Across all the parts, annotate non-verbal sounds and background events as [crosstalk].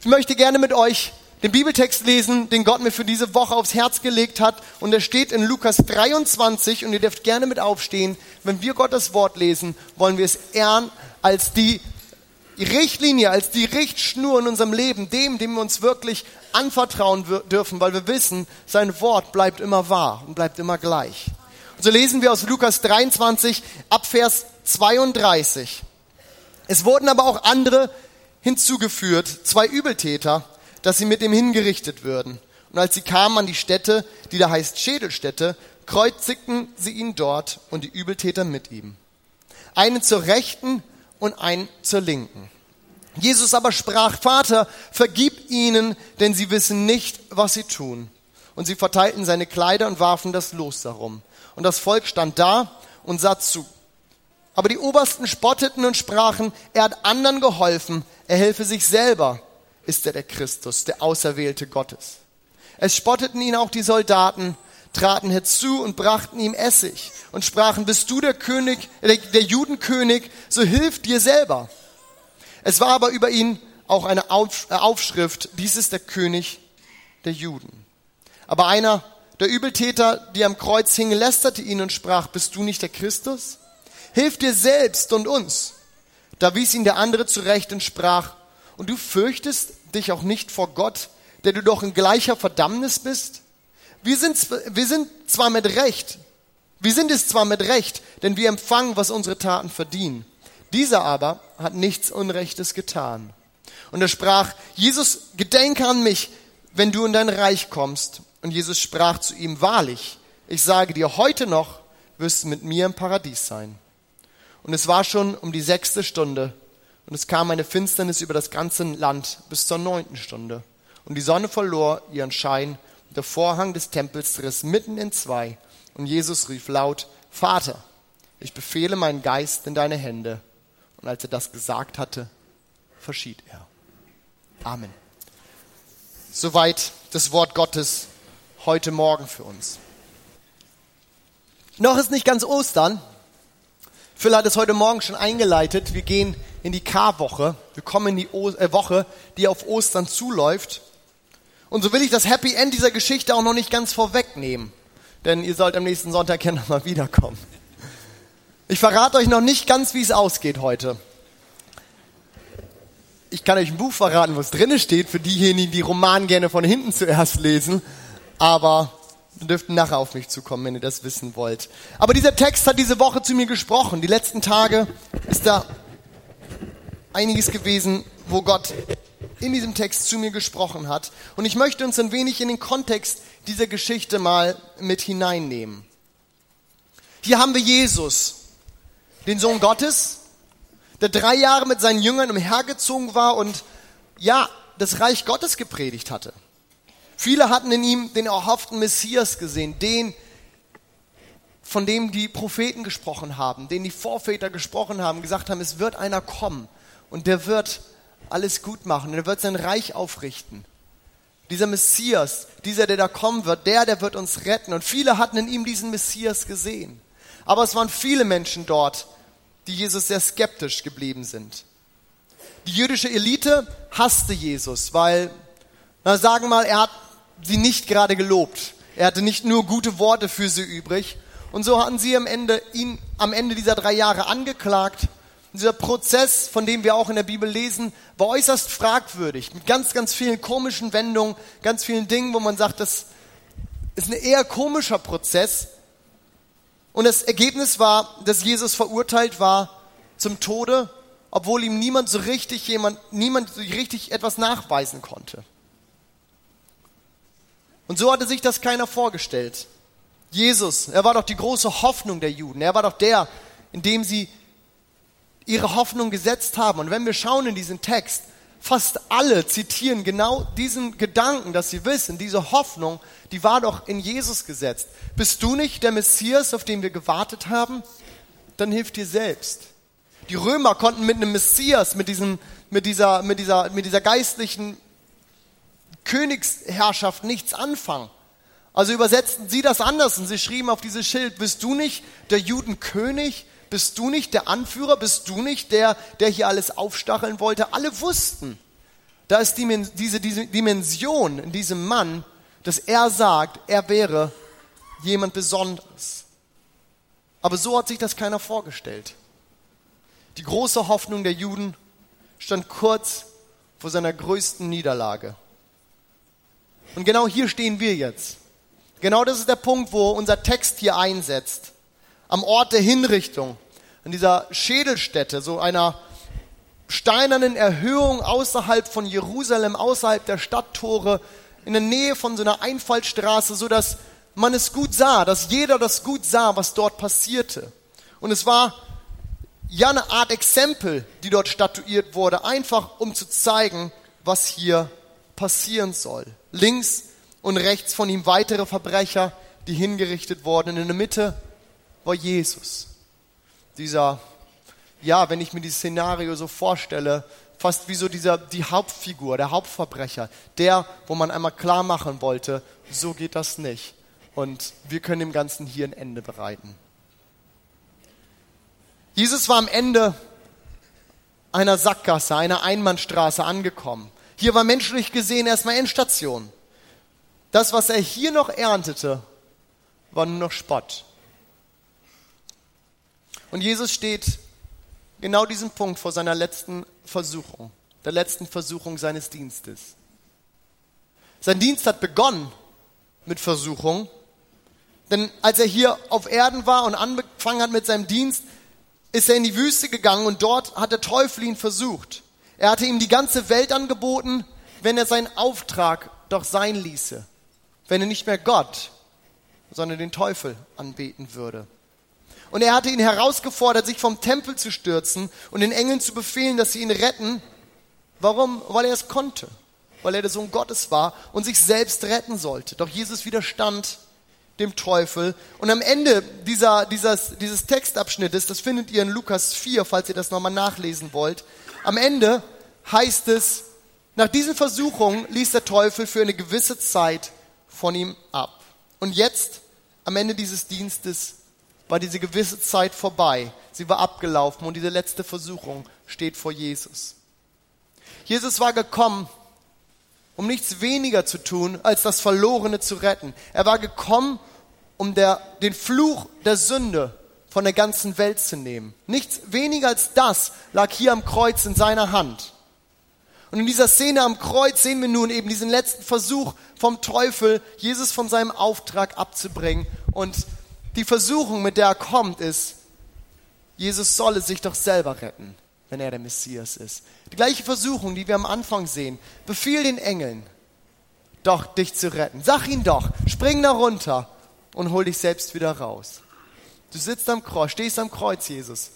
Ich möchte gerne mit euch den Bibeltext lesen, den Gott mir für diese Woche aufs Herz gelegt hat. Und er steht in Lukas 23 und ihr dürft gerne mit aufstehen. Wenn wir Gottes Wort lesen, wollen wir es ehren als die Richtlinie, als die Richtschnur in unserem Leben, dem, dem wir uns wirklich anvertrauen dürfen, weil wir wissen, sein Wort bleibt immer wahr und bleibt immer gleich. Und so lesen wir aus Lukas 23 ab Vers 32. Es wurden aber auch andere hinzugeführt, zwei Übeltäter, dass sie mit ihm hingerichtet würden. Und als sie kamen an die Stätte, die da heißt Schädelstätte, kreuzigten sie ihn dort und die Übeltäter mit ihm. Einen zur Rechten und einen zur Linken. Jesus aber sprach, Vater, vergib ihnen, denn sie wissen nicht, was sie tun. Und sie verteilten seine Kleider und warfen das Los darum. Und das Volk stand da und sah zu. Aber die Obersten spotteten und sprachen, er hat anderen geholfen, er helfe sich selber, ist er der Christus, der Auserwählte Gottes. Es spotteten ihn auch die Soldaten, traten herzu und brachten ihm Essig und sprachen, bist du der König, der, der Judenkönig, so hilf dir selber. Es war aber über ihn auch eine äh, Aufschrift, dies ist der König der Juden. Aber einer der Übeltäter, die am Kreuz hing, lästerte ihn und sprach, bist du nicht der Christus? Hilf dir selbst und uns. Da wies ihn der andere zurecht und sprach, und du fürchtest dich auch nicht vor Gott, der du doch in gleicher Verdammnis bist? Wir sind, wir sind zwar mit Recht, wir sind es zwar mit Recht, denn wir empfangen, was unsere Taten verdienen. Dieser aber hat nichts Unrechtes getan. Und er sprach, Jesus, gedenke an mich, wenn du in dein Reich kommst. Und Jesus sprach zu ihm, wahrlich, ich sage dir, heute noch wirst du mit mir im Paradies sein. Und es war schon um die sechste Stunde. Und es kam eine Finsternis über das ganze Land bis zur neunten Stunde. Und die Sonne verlor ihren Schein. Und der Vorhang des Tempels riss mitten in zwei. Und Jesus rief laut, Vater, ich befehle meinen Geist in deine Hände. Und als er das gesagt hatte, verschied er. Amen. Soweit das Wort Gottes heute Morgen für uns. Noch ist nicht ganz Ostern, Phil hat es heute Morgen schon eingeleitet. Wir gehen in die Karwoche. Wir kommen in die o äh, Woche, die auf Ostern zuläuft. Und so will ich das Happy End dieser Geschichte auch noch nicht ganz vorwegnehmen. Denn ihr sollt am nächsten Sonntag ja [laughs] nochmal wiederkommen. Ich verrate euch noch nicht ganz, wie es ausgeht heute. Ich kann euch ein Buch verraten, wo es drinne steht, für diejenigen, die Roman gerne von hinten zuerst lesen. Aber dürft nachher auf mich zukommen, wenn ihr das wissen wollt. Aber dieser Text hat diese Woche zu mir gesprochen. Die letzten Tage ist da einiges gewesen, wo Gott in diesem Text zu mir gesprochen hat. Und ich möchte uns ein wenig in den Kontext dieser Geschichte mal mit hineinnehmen. Hier haben wir Jesus, den Sohn Gottes, der drei Jahre mit seinen Jüngern umhergezogen war und ja, das Reich Gottes gepredigt hatte. Viele hatten in ihm den erhofften Messias gesehen, den, von dem die Propheten gesprochen haben, den die Vorväter gesprochen haben, gesagt haben, es wird einer kommen und der wird alles gut machen, der wird sein Reich aufrichten. Dieser Messias, dieser, der da kommen wird, der, der wird uns retten. Und viele hatten in ihm diesen Messias gesehen. Aber es waren viele Menschen dort, die Jesus sehr skeptisch geblieben sind. Die jüdische Elite hasste Jesus, weil, na sagen wir mal, er hat sie nicht gerade gelobt. Er hatte nicht nur gute Worte für sie übrig. Und so hatten sie am Ende, ihn am Ende dieser drei Jahre angeklagt. Und dieser Prozess, von dem wir auch in der Bibel lesen, war äußerst fragwürdig. Mit ganz, ganz vielen komischen Wendungen, ganz vielen Dingen, wo man sagt, das ist ein eher komischer Prozess. Und das Ergebnis war, dass Jesus verurteilt war zum Tode, obwohl ihm niemand so richtig jemand, niemand so richtig etwas nachweisen konnte. Und so hatte sich das keiner vorgestellt. Jesus, er war doch die große Hoffnung der Juden. Er war doch der, in dem sie ihre Hoffnung gesetzt haben. Und wenn wir schauen in diesen Text, fast alle zitieren genau diesen Gedanken, dass sie wissen, diese Hoffnung, die war doch in Jesus gesetzt. Bist du nicht der Messias, auf den wir gewartet haben? Dann hilf dir selbst. Die Römer konnten mit einem Messias, mit diesem, mit dieser, mit dieser, mit dieser geistlichen Königsherrschaft nichts anfangen. Also übersetzten sie das anders und sie schrieben auf dieses Schild, bist du nicht der Judenkönig? Bist du nicht der Anführer? Bist du nicht der, der hier alles aufstacheln wollte? Alle wussten, Da ist diese, diese Dimension in diesem Mann, dass er sagt, er wäre jemand Besonderes. Aber so hat sich das keiner vorgestellt. Die große Hoffnung der Juden stand kurz vor seiner größten Niederlage. Und genau hier stehen wir jetzt. Genau das ist der Punkt, wo unser Text hier einsetzt. Am Ort der Hinrichtung, an dieser Schädelstätte, so einer steinernen Erhöhung außerhalb von Jerusalem, außerhalb der Stadttore, in der Nähe von so einer Einfallstraße, so dass man es gut sah, dass jeder das gut sah, was dort passierte. Und es war ja eine Art Exempel, die dort statuiert wurde, einfach um zu zeigen, was hier passieren soll. Links und rechts von ihm weitere Verbrecher, die hingerichtet wurden. Und in der Mitte war Jesus. Dieser, ja, wenn ich mir dieses Szenario so vorstelle, fast wie so dieser, die Hauptfigur, der Hauptverbrecher, der, wo man einmal klar machen wollte, so geht das nicht. Und wir können dem Ganzen hier ein Ende bereiten. Jesus war am Ende einer Sackgasse, einer Einbahnstraße angekommen. Hier war menschlich gesehen erstmal Endstation. Das, was er hier noch erntete, war nur noch Spott. Und Jesus steht genau diesen Punkt vor seiner letzten Versuchung, der letzten Versuchung seines Dienstes. Sein Dienst hat begonnen mit Versuchung, denn als er hier auf Erden war und angefangen hat mit seinem Dienst, ist er in die Wüste gegangen und dort hat der Teufel ihn versucht. Er hatte ihm die ganze Welt angeboten, wenn er seinen Auftrag doch sein ließe. Wenn er nicht mehr Gott, sondern den Teufel anbeten würde. Und er hatte ihn herausgefordert, sich vom Tempel zu stürzen und den Engeln zu befehlen, dass sie ihn retten. Warum? Weil er es konnte. Weil er der Sohn Gottes war und sich selbst retten sollte. Doch Jesus widerstand dem Teufel. Und am Ende dieser, dieses, dieses Textabschnittes, das findet ihr in Lukas 4, falls ihr das nochmal nachlesen wollt, am Ende heißt es, nach diesen Versuchungen ließ der Teufel für eine gewisse Zeit von ihm ab. Und jetzt, am Ende dieses Dienstes, war diese gewisse Zeit vorbei. Sie war abgelaufen und diese letzte Versuchung steht vor Jesus. Jesus war gekommen, um nichts weniger zu tun, als das Verlorene zu retten. Er war gekommen, um der, den Fluch der Sünde von der ganzen Welt zu nehmen. Nichts weniger als das lag hier am Kreuz in seiner Hand. Und in dieser Szene am Kreuz sehen wir nun eben diesen letzten Versuch vom Teufel, Jesus von seinem Auftrag abzubringen. Und die Versuchung, mit der er kommt, ist, Jesus solle sich doch selber retten, wenn er der Messias ist. Die gleiche Versuchung, die wir am Anfang sehen. Befiehl den Engeln, doch dich zu retten. Sag ihn doch, spring da runter und hol dich selbst wieder raus. Du sitzt am Kreuz, stehst am Kreuz, Jesus.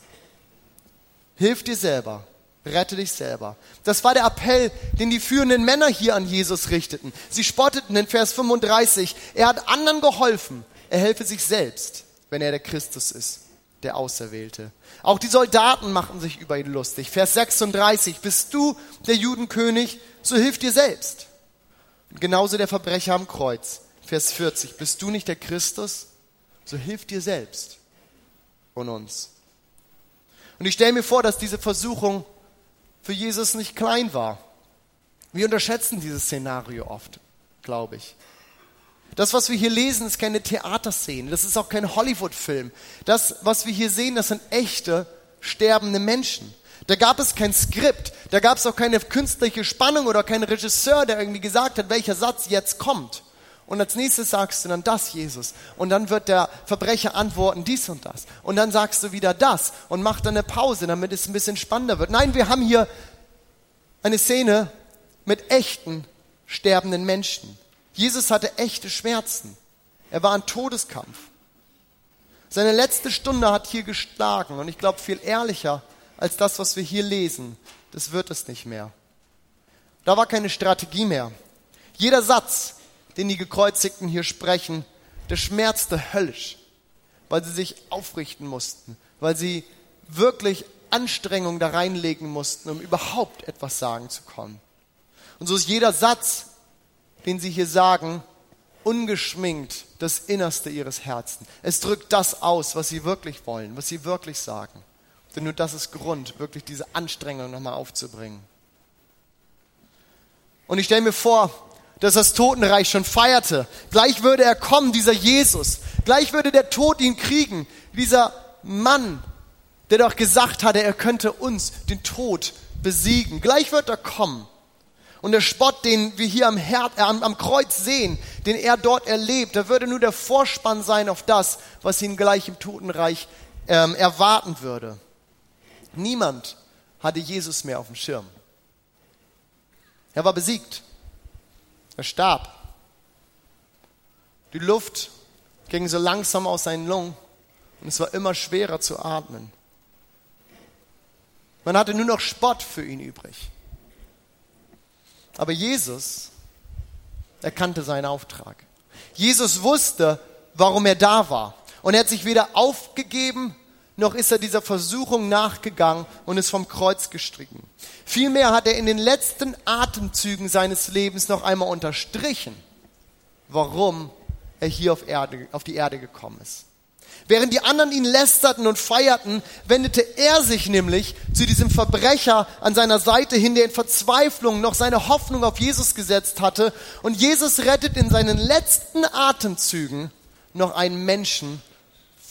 Hilf dir selber. Rette dich selber. Das war der Appell, den die führenden Männer hier an Jesus richteten. Sie spotteten in Vers 35. Er hat anderen geholfen. Er helfe sich selbst, wenn er der Christus ist, der Auserwählte. Auch die Soldaten machten sich über ihn lustig. Vers 36. Bist du der Judenkönig, so hilf dir selbst. Und genauso der Verbrecher am Kreuz. Vers 40. Bist du nicht der Christus, so hilf dir selbst und uns. Und ich stelle mir vor, dass diese Versuchung für Jesus nicht klein war. Wir unterschätzen dieses Szenario oft, glaube ich. Das, was wir hier lesen, ist keine Theaterszene, das ist auch kein Hollywood-Film. Das, was wir hier sehen, das sind echte, sterbende Menschen. Da gab es kein Skript, da gab es auch keine künstliche Spannung oder keinen Regisseur, der irgendwie gesagt hat, welcher Satz jetzt kommt. Und als nächstes sagst du dann das, Jesus. Und dann wird der Verbrecher antworten, dies und das. Und dann sagst du wieder das und mach dann eine Pause, damit es ein bisschen spannender wird. Nein, wir haben hier eine Szene mit echten sterbenden Menschen. Jesus hatte echte Schmerzen. Er war ein Todeskampf. Seine letzte Stunde hat hier geschlagen und ich glaube viel ehrlicher als das, was wir hier lesen. Das wird es nicht mehr. Da war keine Strategie mehr. Jeder Satz, den die Gekreuzigten hier sprechen, der schmerzte höllisch, weil sie sich aufrichten mussten, weil sie wirklich Anstrengung da reinlegen mussten, um überhaupt etwas sagen zu können. Und so ist jeder Satz, den sie hier sagen, ungeschminkt das Innerste ihres Herzens. Es drückt das aus, was sie wirklich wollen, was sie wirklich sagen. Denn nur das ist Grund, wirklich diese Anstrengung nochmal aufzubringen. Und ich stelle mir vor, dass das Totenreich schon feierte. Gleich würde er kommen, dieser Jesus. Gleich würde der Tod ihn kriegen. Dieser Mann, der doch gesagt hatte, er könnte uns, den Tod, besiegen. Gleich wird er kommen. Und der Spott, den wir hier am, Her äh, am Kreuz sehen, den er dort erlebt, da würde nur der Vorspann sein auf das, was ihn gleich im Totenreich ähm, erwarten würde. Niemand hatte Jesus mehr auf dem Schirm. Er war besiegt. Er starb. Die Luft ging so langsam aus seinen Lungen und es war immer schwerer zu atmen. Man hatte nur noch Spott für ihn übrig. Aber Jesus erkannte seinen Auftrag. Jesus wusste, warum er da war. Und er hat sich weder aufgegeben, noch ist er dieser Versuchung nachgegangen und ist vom Kreuz gestrichen. Vielmehr hat er in den letzten Atemzügen seines Lebens noch einmal unterstrichen, warum er hier auf, Erde, auf die Erde gekommen ist. Während die anderen ihn lästerten und feierten, wendete er sich nämlich zu diesem Verbrecher an seiner Seite hin, der in Verzweiflung noch seine Hoffnung auf Jesus gesetzt hatte. Und Jesus rettet in seinen letzten Atemzügen noch einen Menschen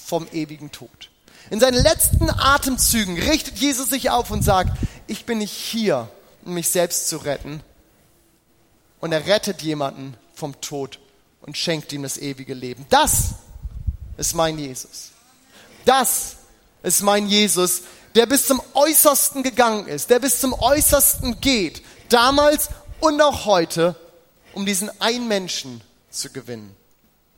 vom ewigen Tod. In seinen letzten Atemzügen richtet Jesus sich auf und sagt, ich bin nicht hier, um mich selbst zu retten. Und er rettet jemanden vom Tod und schenkt ihm das ewige Leben. Das ist mein Jesus. Das ist mein Jesus, der bis zum Äußersten gegangen ist, der bis zum Äußersten geht, damals und auch heute, um diesen einen Menschen zu gewinnen,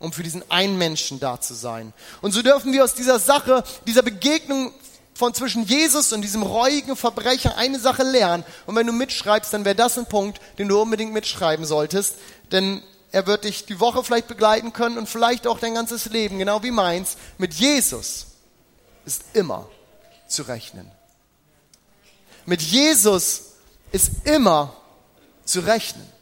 um für diesen einen Menschen da zu sein. Und so dürfen wir aus dieser Sache, dieser Begegnung von zwischen Jesus und diesem reuigen Verbrecher eine Sache lernen. Und wenn du mitschreibst, dann wäre das ein Punkt, den du unbedingt mitschreiben solltest. Denn er wird dich die Woche vielleicht begleiten können und vielleicht auch dein ganzes Leben, genau wie meins. Mit Jesus ist immer zu rechnen. Mit Jesus ist immer zu rechnen.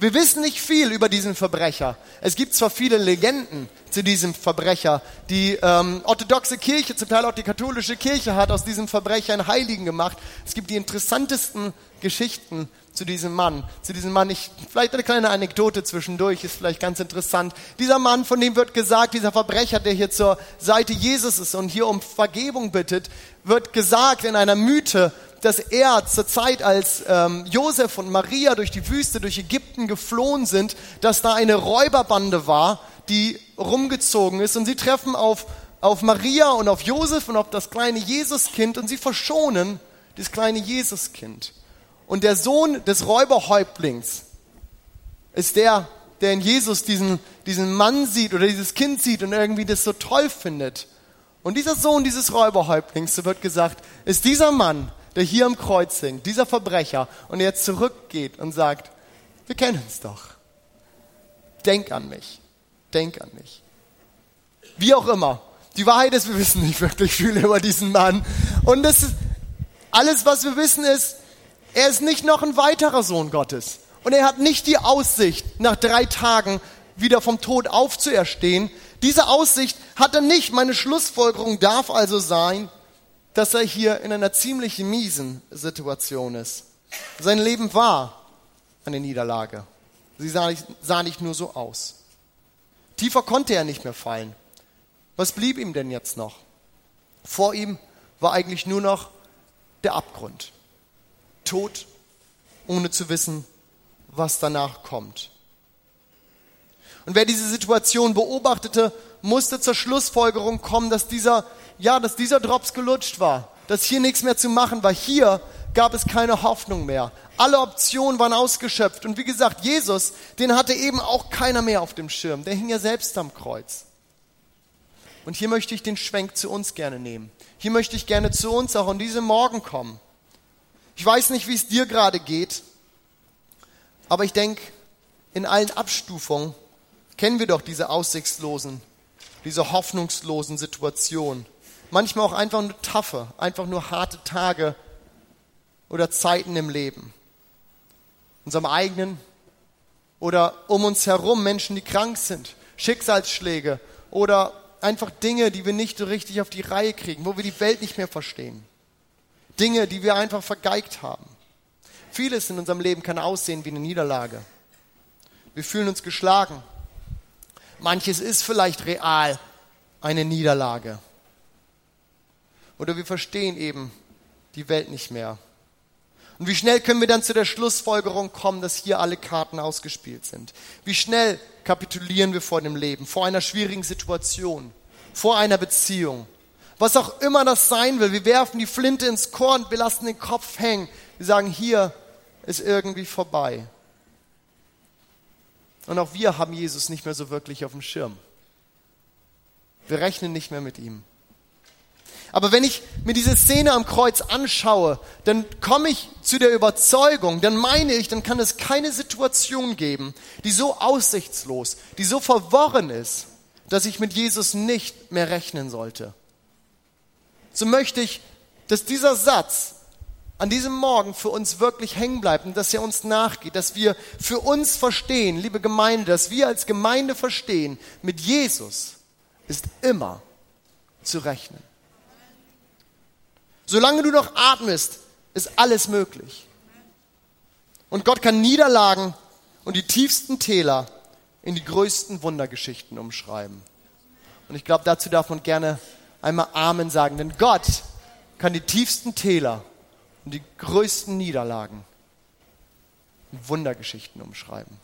Wir wissen nicht viel über diesen Verbrecher. Es gibt zwar viele Legenden zu diesem Verbrecher. Die ähm, orthodoxe Kirche, zum Teil auch die katholische Kirche, hat aus diesem Verbrecher einen Heiligen gemacht. Es gibt die interessantesten Geschichten zu diesem Mann. Zu diesem Mann, ich, vielleicht eine kleine Anekdote zwischendurch, ist vielleicht ganz interessant. Dieser Mann, von dem wird gesagt, dieser Verbrecher, der hier zur Seite Jesus ist und hier um Vergebung bittet, wird gesagt in einer Mythe, dass er zur Zeit, als ähm, Josef und Maria durch die Wüste, durch Ägypten geflohen sind, dass da eine Räuberbande war, die rumgezogen ist und sie treffen auf, auf Maria und auf Josef und auf das kleine Jesuskind und sie verschonen das kleine Jesuskind. Und der Sohn des Räuberhäuptlings ist der, der in Jesus diesen, diesen Mann sieht oder dieses Kind sieht und irgendwie das so toll findet. Und dieser Sohn dieses Räuberhäuptlings, so wird gesagt, ist dieser Mann, der hier am Kreuz hängt, dieser Verbrecher, und er zurückgeht und sagt, wir kennen uns doch. Denk an mich. Denk an mich. Wie auch immer. Die Wahrheit ist, wir wissen nicht wirklich viel über diesen Mann. Und das ist, alles, was wir wissen, ist, er ist nicht noch ein weiterer Sohn Gottes. Und er hat nicht die Aussicht, nach drei Tagen wieder vom Tod aufzuerstehen. Diese Aussicht hat er nicht. Meine Schlussfolgerung darf also sein, dass er hier in einer ziemlich miesen Situation ist. Sein Leben war eine Niederlage. Sie sah nicht, sah nicht nur so aus. Tiefer konnte er nicht mehr fallen. Was blieb ihm denn jetzt noch? Vor ihm war eigentlich nur noch der Abgrund. Tod, ohne zu wissen, was danach kommt. Und wer diese Situation beobachtete, musste zur Schlussfolgerung kommen, dass dieser, ja, dass dieser Drops gelutscht war, dass hier nichts mehr zu machen war. Hier gab es keine Hoffnung mehr. Alle Optionen waren ausgeschöpft. Und wie gesagt, Jesus, den hatte eben auch keiner mehr auf dem Schirm. Der hing ja selbst am Kreuz. Und hier möchte ich den Schwenk zu uns gerne nehmen. Hier möchte ich gerne zu uns auch an diesem Morgen kommen. Ich weiß nicht, wie es dir gerade geht, aber ich denke, in allen Abstufungen kennen wir doch diese aussichtslosen, diese hoffnungslosen Situationen. Manchmal auch einfach nur taffe, einfach nur harte Tage oder Zeiten im Leben. Unserem eigenen oder um uns herum Menschen, die krank sind, Schicksalsschläge oder einfach Dinge, die wir nicht so richtig auf die Reihe kriegen, wo wir die Welt nicht mehr verstehen. Dinge, die wir einfach vergeigt haben. Vieles in unserem Leben kann aussehen wie eine Niederlage. Wir fühlen uns geschlagen. Manches ist vielleicht real eine Niederlage. Oder wir verstehen eben die Welt nicht mehr. Und wie schnell können wir dann zu der Schlussfolgerung kommen, dass hier alle Karten ausgespielt sind? Wie schnell kapitulieren wir vor dem Leben, vor einer schwierigen Situation, vor einer Beziehung? Was auch immer das sein will, wir werfen die Flinte ins Korn, wir lassen den Kopf hängen. Wir sagen, hier ist irgendwie vorbei. Und auch wir haben Jesus nicht mehr so wirklich auf dem Schirm. Wir rechnen nicht mehr mit ihm. Aber wenn ich mir diese Szene am Kreuz anschaue, dann komme ich zu der Überzeugung, dann meine ich, dann kann es keine Situation geben, die so aussichtslos, die so verworren ist, dass ich mit Jesus nicht mehr rechnen sollte. So möchte ich, dass dieser Satz an diesem Morgen für uns wirklich hängen bleibt und dass er uns nachgeht, dass wir für uns verstehen, liebe Gemeinde, dass wir als Gemeinde verstehen, mit Jesus ist immer zu rechnen. Solange du noch atmest, ist alles möglich. Und Gott kann Niederlagen und die tiefsten Täler in die größten Wundergeschichten umschreiben. Und ich glaube, dazu darf man gerne einmal Amen sagen, denn Gott kann die tiefsten Täler und die größten Niederlagen in Wundergeschichten umschreiben.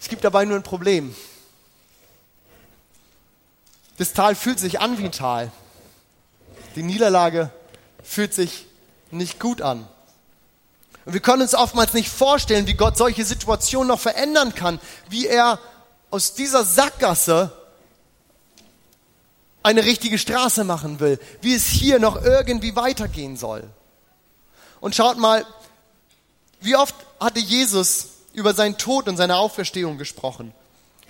Es gibt dabei nur ein Problem. Das Tal fühlt sich an wie ein Tal. Die Niederlage fühlt sich nicht gut an. Und wir können uns oftmals nicht vorstellen, wie Gott solche Situationen noch verändern kann, wie er aus dieser Sackgasse eine richtige Straße machen will, wie es hier noch irgendwie weitergehen soll. Und schaut mal, wie oft hatte Jesus über seinen Tod und seine Auferstehung gesprochen.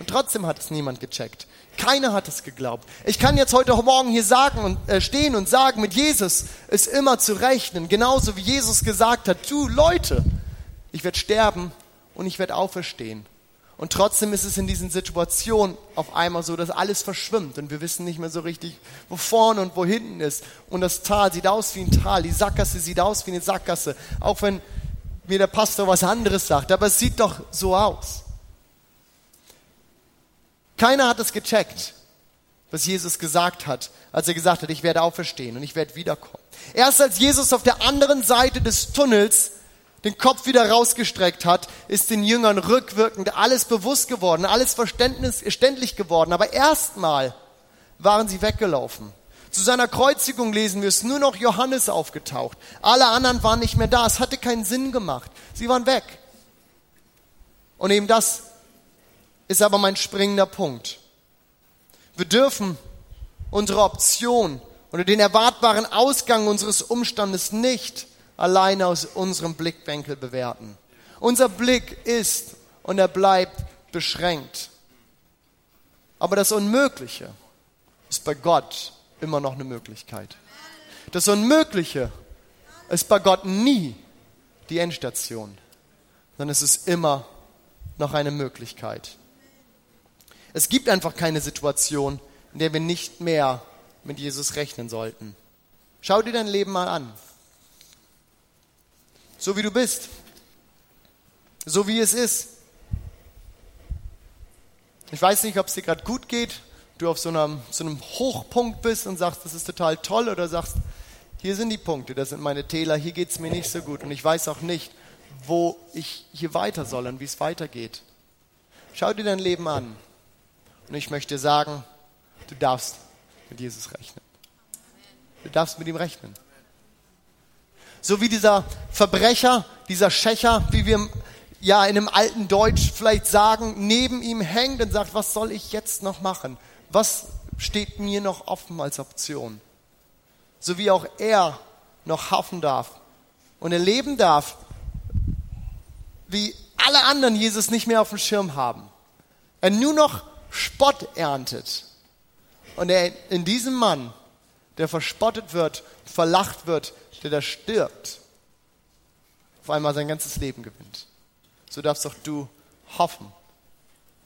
Und trotzdem hat es niemand gecheckt. Keiner hat es geglaubt. Ich kann jetzt heute Morgen hier sagen und äh, stehen und sagen, mit Jesus ist immer zu rechnen. Genauso wie Jesus gesagt hat, du Leute, ich werde sterben und ich werde auferstehen. Und trotzdem ist es in diesen Situationen auf einmal so, dass alles verschwimmt und wir wissen nicht mehr so richtig, wo vorne und wo hinten ist. Und das Tal sieht aus wie ein Tal, die Sackgasse sieht aus wie eine Sackgasse. Auch wenn mir der Pastor was anderes sagt, aber es sieht doch so aus. Keiner hat es gecheckt, was Jesus gesagt hat, als er gesagt hat, ich werde auferstehen und ich werde wiederkommen. Erst als Jesus auf der anderen Seite des Tunnels den Kopf wieder rausgestreckt hat, ist den Jüngern rückwirkend alles bewusst geworden, alles verständlich geworden. Aber erstmal waren sie weggelaufen. Zu seiner Kreuzigung lesen wir es, nur noch Johannes aufgetaucht. Alle anderen waren nicht mehr da. Es hatte keinen Sinn gemacht. Sie waren weg. Und eben das ist aber mein springender Punkt. Wir dürfen unsere Option oder den erwartbaren Ausgang unseres Umstandes nicht alleine aus unserem Blickwinkel bewerten. Unser Blick ist und er bleibt beschränkt. Aber das Unmögliche ist bei Gott immer noch eine Möglichkeit. Das Unmögliche ist bei Gott nie die Endstation, sondern es ist immer noch eine Möglichkeit. Es gibt einfach keine Situation, in der wir nicht mehr mit Jesus rechnen sollten. Schau dir dein Leben mal an. So wie du bist. So wie es ist. Ich weiß nicht, ob es dir gerade gut geht, du auf so einem, so einem Hochpunkt bist und sagst, das ist total toll, oder sagst, hier sind die Punkte, das sind meine Täler, hier geht es mir nicht so gut und ich weiß auch nicht, wo ich hier weiter soll und wie es weitergeht. Schau dir dein Leben an. Und ich möchte sagen, du darfst mit Jesus rechnen. Du darfst mit ihm rechnen. So wie dieser Verbrecher, dieser Schächer, wie wir ja in einem alten Deutsch vielleicht sagen, neben ihm hängt und sagt, was soll ich jetzt noch machen? Was steht mir noch offen als Option? So wie auch er noch hoffen darf und erleben darf, wie alle anderen Jesus nicht mehr auf dem Schirm haben. Er nur noch Spott erntet. Und er in diesem Mann, der verspottet wird, verlacht wird, der da stirbt, auf einmal sein ganzes Leben gewinnt. So darfst auch du hoffen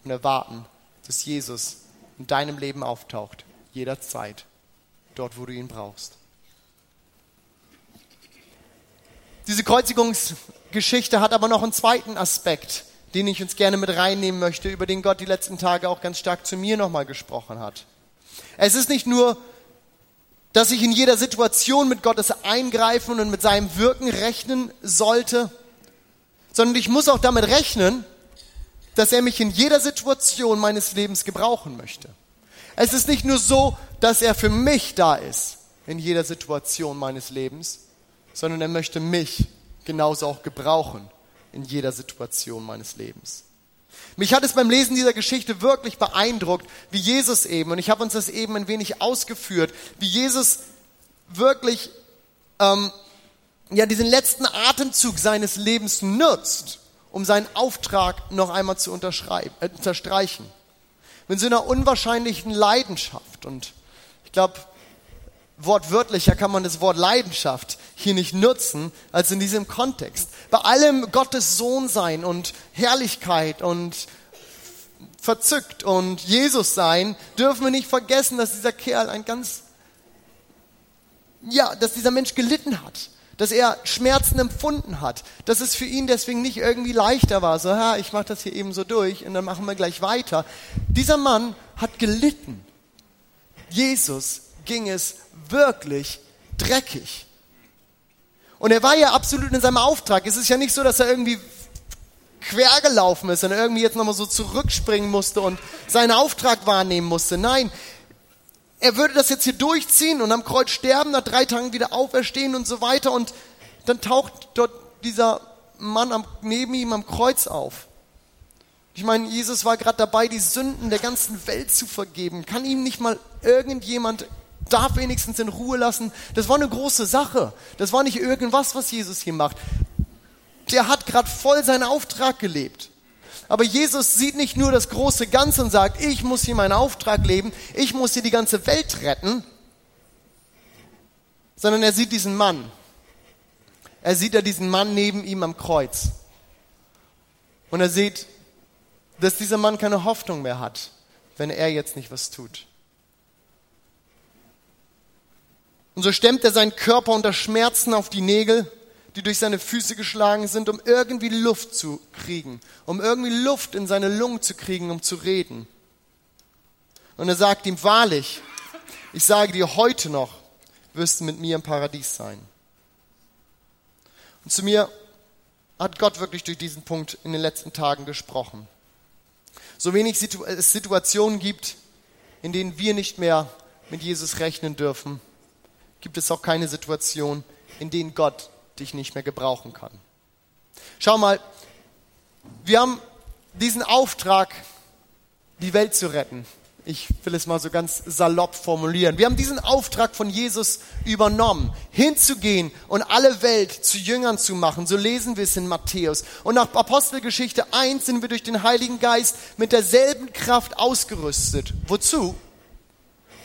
und erwarten, dass Jesus in deinem Leben auftaucht, jederzeit, dort, wo du ihn brauchst. Diese Kreuzigungsgeschichte hat aber noch einen zweiten Aspekt, den ich uns gerne mit reinnehmen möchte, über den Gott die letzten Tage auch ganz stark zu mir nochmal gesprochen hat. Es ist nicht nur, dass ich in jeder Situation mit Gottes Eingreifen und mit seinem Wirken rechnen sollte, sondern ich muss auch damit rechnen, dass er mich in jeder Situation meines Lebens gebrauchen möchte. Es ist nicht nur so, dass er für mich da ist in jeder Situation meines Lebens, sondern er möchte mich genauso auch gebrauchen in jeder Situation meines Lebens. Mich hat es beim Lesen dieser Geschichte wirklich beeindruckt, wie Jesus eben, und ich habe uns das eben ein wenig ausgeführt, wie Jesus wirklich ähm, ja, diesen letzten Atemzug seines Lebens nutzt, um seinen Auftrag noch einmal zu äh, unterstreichen. Mit so einer unwahrscheinlichen Leidenschaft. Und ich glaube, wortwörtlicher kann man das Wort Leidenschaft hier nicht nutzen als in diesem Kontext. Bei allem Gottes Sohn sein und Herrlichkeit und verzückt und Jesus sein, dürfen wir nicht vergessen, dass dieser Kerl ein ganz, ja, dass dieser Mensch gelitten hat, dass er Schmerzen empfunden hat, dass es für ihn deswegen nicht irgendwie leichter war, so, ja, ich mache das hier eben so durch und dann machen wir gleich weiter. Dieser Mann hat gelitten. Jesus ging es wirklich dreckig. Und er war ja absolut in seinem Auftrag. Es ist ja nicht so, dass er irgendwie quer gelaufen ist und irgendwie jetzt nochmal so zurückspringen musste und seinen Auftrag wahrnehmen musste. Nein, er würde das jetzt hier durchziehen und am Kreuz sterben, nach drei Tagen wieder auferstehen und so weiter. Und dann taucht dort dieser Mann am, neben ihm am Kreuz auf. Ich meine, Jesus war gerade dabei, die Sünden der ganzen Welt zu vergeben. Kann ihm nicht mal irgendjemand darf wenigstens in Ruhe lassen. Das war eine große Sache. Das war nicht irgendwas, was Jesus hier macht. Der hat gerade voll seinen Auftrag gelebt. Aber Jesus sieht nicht nur das große Ganze und sagt, ich muss hier meinen Auftrag leben, ich muss hier die ganze Welt retten, sondern er sieht diesen Mann. Er sieht ja diesen Mann neben ihm am Kreuz. Und er sieht, dass dieser Mann keine Hoffnung mehr hat, wenn er jetzt nicht was tut. Und so stemmt er seinen Körper unter Schmerzen auf die Nägel, die durch seine Füße geschlagen sind, um irgendwie Luft zu kriegen, um irgendwie Luft in seine Lungen zu kriegen, um zu reden. Und er sagt ihm, wahrlich, ich sage dir heute noch, wirst du mit mir im Paradies sein. Und zu mir hat Gott wirklich durch diesen Punkt in den letzten Tagen gesprochen. So wenig es Situationen gibt, in denen wir nicht mehr mit Jesus rechnen dürfen, gibt es auch keine Situation, in denen Gott dich nicht mehr gebrauchen kann. Schau mal, wir haben diesen Auftrag, die Welt zu retten. Ich will es mal so ganz salopp formulieren. Wir haben diesen Auftrag von Jesus übernommen, hinzugehen und alle Welt zu Jüngern zu machen. So lesen wir es in Matthäus. Und nach Apostelgeschichte 1 sind wir durch den Heiligen Geist mit derselben Kraft ausgerüstet. Wozu?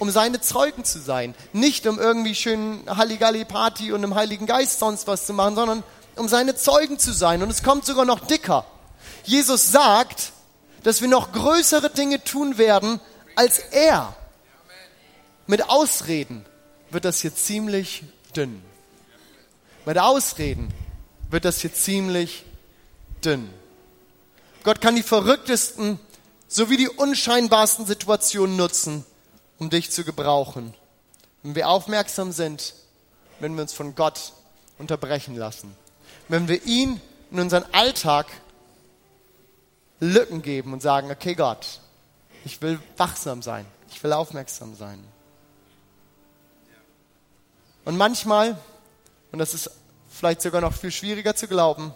Um seine Zeugen zu sein. Nicht um irgendwie schön Halligalli-Party und im Heiligen Geist sonst was zu machen, sondern um seine Zeugen zu sein. Und es kommt sogar noch dicker. Jesus sagt, dass wir noch größere Dinge tun werden als er. Mit Ausreden wird das hier ziemlich dünn. Mit Ausreden wird das hier ziemlich dünn. Gott kann die verrücktesten sowie die unscheinbarsten Situationen nutzen, um dich zu gebrauchen. Wenn wir aufmerksam sind, wenn wir uns von Gott unterbrechen lassen. Wenn wir ihn in unseren Alltag Lücken geben und sagen, okay Gott, ich will wachsam sein, ich will aufmerksam sein. Und manchmal, und das ist vielleicht sogar noch viel schwieriger zu glauben,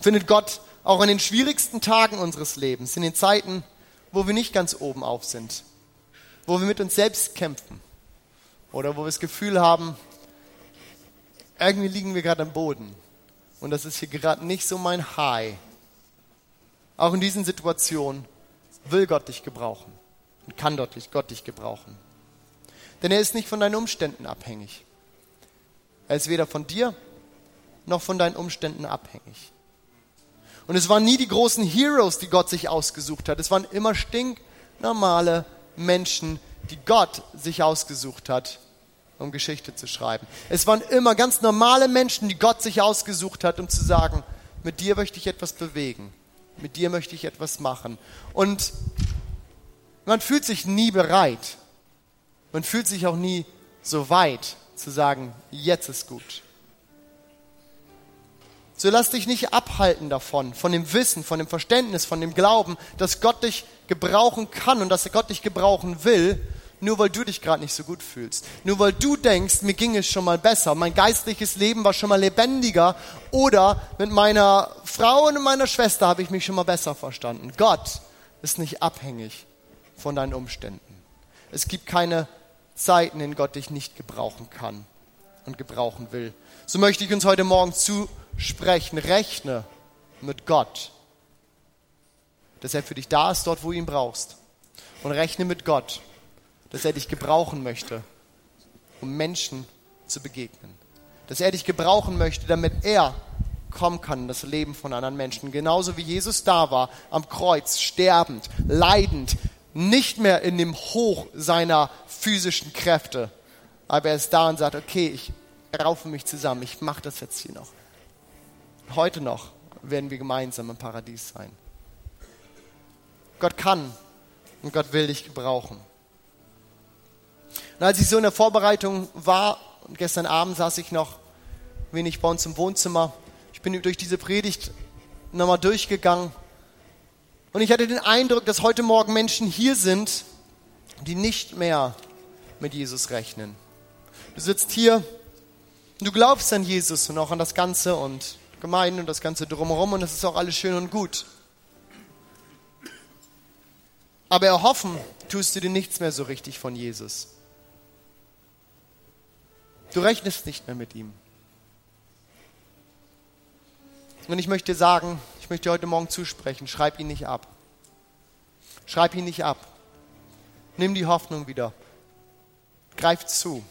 findet Gott auch in den schwierigsten Tagen unseres Lebens, in den Zeiten, wo wir nicht ganz oben auf sind, wo wir mit uns selbst kämpfen oder wo wir das Gefühl haben, irgendwie liegen wir gerade am Boden und das ist hier gerade nicht so mein High. Auch in diesen Situationen will Gott dich gebrauchen und kann Gott dich gebrauchen. Denn er ist nicht von deinen Umständen abhängig. Er ist weder von dir noch von deinen Umständen abhängig. Und es waren nie die großen Heroes, die Gott sich ausgesucht hat. Es waren immer stinknormale Menschen, die Gott sich ausgesucht hat, um Geschichte zu schreiben. Es waren immer ganz normale Menschen, die Gott sich ausgesucht hat, um zu sagen, mit dir möchte ich etwas bewegen. Mit dir möchte ich etwas machen. Und man fühlt sich nie bereit. Man fühlt sich auch nie so weit zu sagen, jetzt ist gut. So lass dich nicht abhalten davon, von dem Wissen, von dem Verständnis, von dem Glauben, dass Gott dich gebrauchen kann und dass Gott dich gebrauchen will, nur weil du dich gerade nicht so gut fühlst. Nur weil du denkst, mir ging es schon mal besser, mein geistliches Leben war schon mal lebendiger oder mit meiner Frau und meiner Schwester habe ich mich schon mal besser verstanden. Gott ist nicht abhängig von deinen Umständen. Es gibt keine Zeiten, in Gott dich nicht gebrauchen kann und gebrauchen will. So möchte ich uns heute Morgen zusprechen, rechne mit Gott, dass er für dich da ist, dort, wo du ihn brauchst. Und rechne mit Gott, dass er dich gebrauchen möchte, um Menschen zu begegnen. Dass er dich gebrauchen möchte, damit er kommen kann in das Leben von anderen Menschen. Genauso wie Jesus da war, am Kreuz, sterbend, leidend, nicht mehr in dem Hoch seiner physischen Kräfte. Aber er ist da und sagt, okay, ich raufe mich zusammen, ich mache das jetzt hier noch. Heute noch werden wir gemeinsam im Paradies sein. Gott kann und Gott will dich gebrauchen. Und als ich so in der Vorbereitung war, und gestern Abend saß ich noch wenig bei uns im Wohnzimmer, ich bin durch diese Predigt nochmal durchgegangen und ich hatte den Eindruck, dass heute Morgen Menschen hier sind, die nicht mehr mit Jesus rechnen. Du sitzt hier, du glaubst an Jesus und auch an das Ganze und Gemeinde und das Ganze drumherum und es ist auch alles schön und gut. Aber erhoffen tust du dir nichts mehr so richtig von Jesus. Du rechnest nicht mehr mit ihm. Und ich möchte sagen, ich möchte heute Morgen zusprechen, schreib ihn nicht ab. Schreib ihn nicht ab. Nimm die Hoffnung wieder. Greif zu.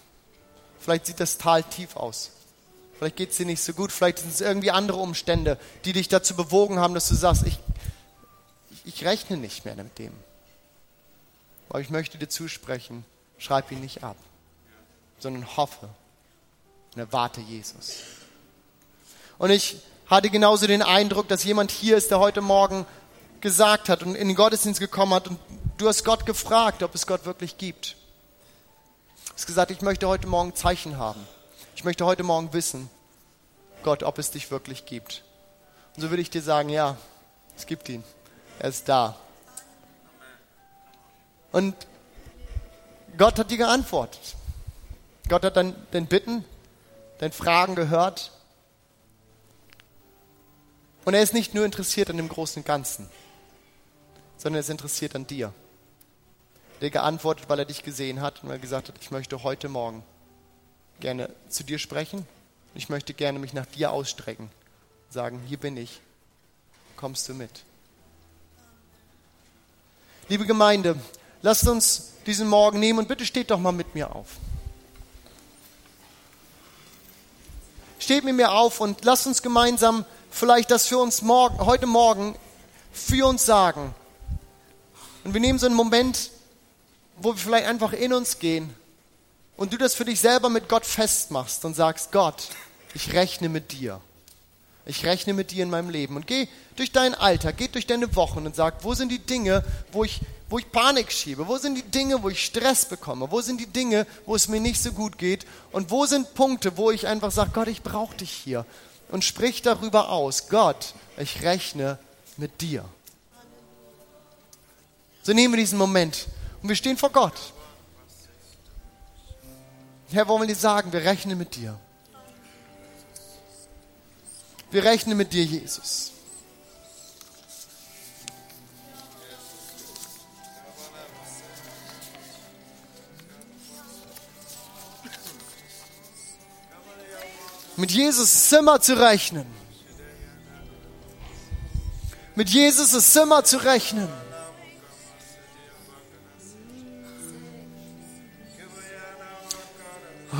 Vielleicht sieht das Tal tief aus. Vielleicht geht es dir nicht so gut. Vielleicht sind es irgendwie andere Umstände, die dich dazu bewogen haben, dass du sagst, ich, ich rechne nicht mehr mit dem. Aber ich möchte dir zusprechen, schreib ihn nicht ab, sondern hoffe und erwarte Jesus. Und ich hatte genauso den Eindruck, dass jemand hier ist, der heute Morgen gesagt hat und in den Gottesdienst gekommen hat und du hast Gott gefragt, ob es Gott wirklich gibt. Du hast gesagt, ich möchte heute Morgen Zeichen haben. Ich möchte heute Morgen wissen, Gott, ob es dich wirklich gibt. Und so würde ich dir sagen, ja, es gibt ihn. Er ist da. Und Gott hat dir geantwortet. Gott hat dein, dein Bitten deine Fragen gehört. Und er ist nicht nur interessiert an dem großen Ganzen, sondern er ist interessiert an dir. Der geantwortet, weil er dich gesehen hat und weil er gesagt hat, ich möchte heute Morgen gerne zu dir sprechen. Ich möchte gerne mich nach dir ausstrecken. Sagen, hier bin ich. Kommst du mit? Liebe Gemeinde, lasst uns diesen Morgen nehmen und bitte steht doch mal mit mir auf. steht mit mir auf und lasst uns gemeinsam vielleicht das für uns morgen, heute Morgen für uns sagen. Und wir nehmen so einen Moment, wo wir vielleicht einfach in uns gehen und du das für dich selber mit Gott festmachst und sagst, Gott, ich rechne mit dir. Ich rechne mit dir in meinem Leben. Und geh durch deinen Alltag, geh durch deine Wochen und sag, wo sind die Dinge, wo ich wo ich Panik schiebe? Wo sind die Dinge, wo ich Stress bekomme? Wo sind die Dinge, wo es mir nicht so gut geht? Und wo sind Punkte, wo ich einfach sage, Gott, ich brauche dich hier? Und sprich darüber aus, Gott, ich rechne mit dir. So nehmen wir diesen Moment und wir stehen vor Gott. Herr, wollen wir dir sagen, wir rechnen mit dir. Wir rechnen mit dir, Jesus. Mit Jesus ist immer zu rechnen. Mit Jesus ist immer zu rechnen.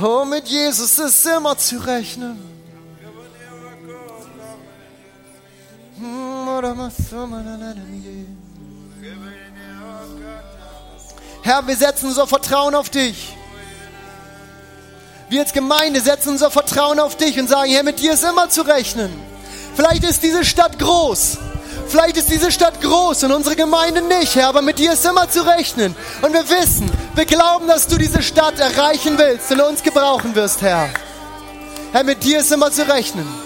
Oh, mit Jesus ist immer zu rechnen. Herr, wir setzen unser Vertrauen auf dich. Wir als Gemeinde setzen unser Vertrauen auf dich und sagen, Herr, mit dir ist immer zu rechnen. Vielleicht ist diese Stadt groß. Vielleicht ist diese Stadt groß und unsere Gemeinde nicht, Herr, aber mit dir ist immer zu rechnen. Und wir wissen, wir glauben, dass du diese Stadt erreichen willst und uns gebrauchen wirst, Herr. Herr, mit dir ist immer zu rechnen.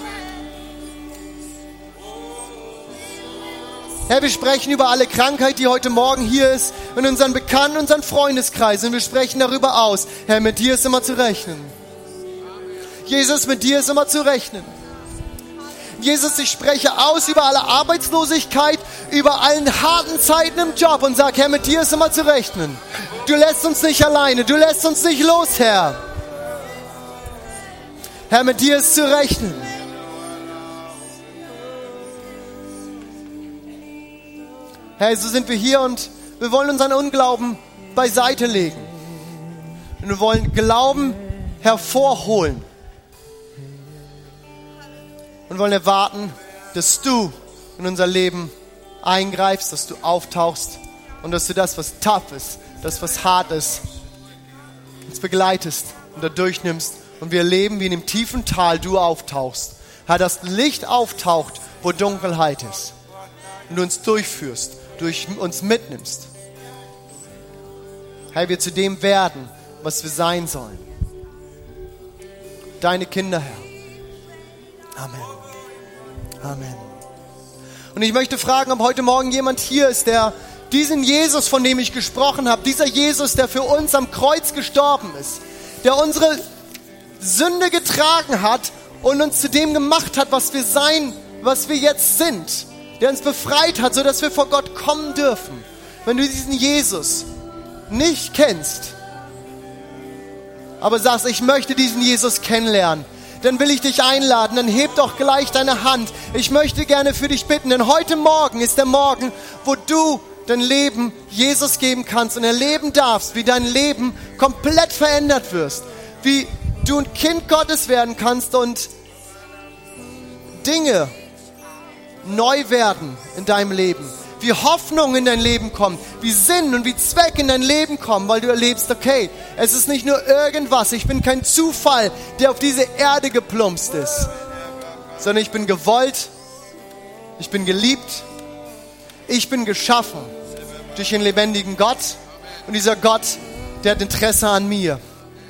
Herr, wir sprechen über alle Krankheit, die heute Morgen hier ist, in unseren Bekannten, unseren Freundeskreis. Und wir sprechen darüber aus. Herr, mit dir ist immer zu rechnen. Jesus, mit dir ist immer zu rechnen. Jesus, ich spreche aus über alle Arbeitslosigkeit, über allen harten Zeiten im Job und sag, Herr, mit dir ist immer zu rechnen. Du lässt uns nicht alleine, du lässt uns nicht los, Herr. Herr, mit dir ist zu rechnen. Herr, so sind wir hier und wir wollen unseren Unglauben beiseite legen. Und wir wollen Glauben hervorholen. Und wollen erwarten, dass du in unser Leben eingreifst, dass du auftauchst und dass du das, was tough ist, das, was hart ist, uns begleitest und da durchnimmst und wir erleben, wie in dem tiefen Tal du auftauchst. Herr, dass Licht auftaucht, wo Dunkelheit ist und du uns durchführst durch uns mitnimmst. Herr, wir zu dem werden, was wir sein sollen. Deine Kinder, Herr. Amen. Amen. Und ich möchte fragen, ob heute Morgen jemand hier ist, der diesen Jesus, von dem ich gesprochen habe, dieser Jesus, der für uns am Kreuz gestorben ist, der unsere Sünde getragen hat und uns zu dem gemacht hat, was wir sein, was wir jetzt sind, der uns befreit hat, sodass wir vor Gott kommen dürfen. Wenn du diesen Jesus nicht kennst, aber sagst, ich möchte diesen Jesus kennenlernen, dann will ich dich einladen, dann heb doch gleich deine Hand. Ich möchte gerne für dich bitten, denn heute Morgen ist der Morgen, wo du dein Leben Jesus geben kannst und erleben darfst, wie dein Leben komplett verändert wirst, wie du ein Kind Gottes werden kannst und Dinge neu werden in deinem Leben. Wie Hoffnung in dein Leben kommt, wie Sinn und wie Zweck in dein Leben kommen, weil du erlebst, okay, es ist nicht nur irgendwas, ich bin kein Zufall, der auf diese Erde geplumpst ist, sondern ich bin gewollt, ich bin geliebt, ich bin geschaffen durch den lebendigen Gott und dieser Gott, der hat Interesse an mir,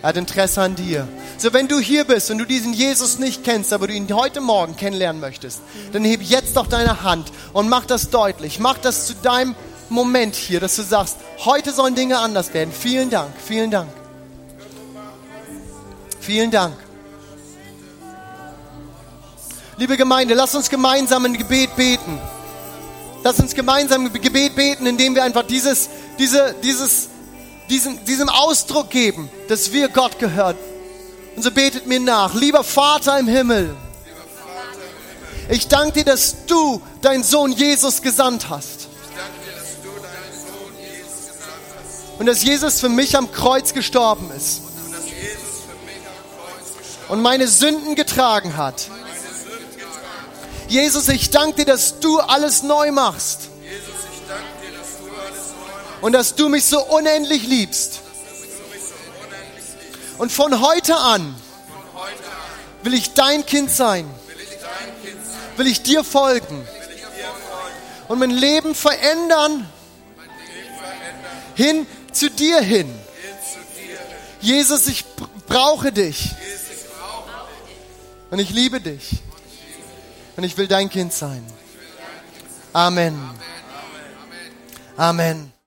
er hat Interesse an dir. So, wenn du hier bist und du diesen Jesus nicht kennst, aber du ihn heute Morgen kennenlernen möchtest, dann heb jetzt doch deine Hand und mach das deutlich. Mach das zu deinem Moment hier, dass du sagst, heute sollen Dinge anders werden. Vielen Dank, vielen Dank. Vielen Dank. Liebe Gemeinde, lass uns gemeinsam ein Gebet beten. Lass uns gemeinsam ein Gebet beten, indem wir einfach dieses, diese, dieses, diesen, diesem Ausdruck geben, dass wir Gott gehört. Und so betet mir nach. Lieber Vater im Himmel, ich danke dir, dass du deinen Sohn Jesus gesandt hast. Und dass Jesus für mich am Kreuz gestorben ist. Und meine Sünden getragen hat. Jesus, ich danke dir, dass du alles neu machst. Und dass du mich so unendlich liebst. Und von heute an will ich dein Kind sein. Will ich dir folgen. Und mein Leben verändern hin zu dir hin. Jesus, ich brauche dich. Und ich liebe dich. Und ich will dein Kind sein. Amen. Amen.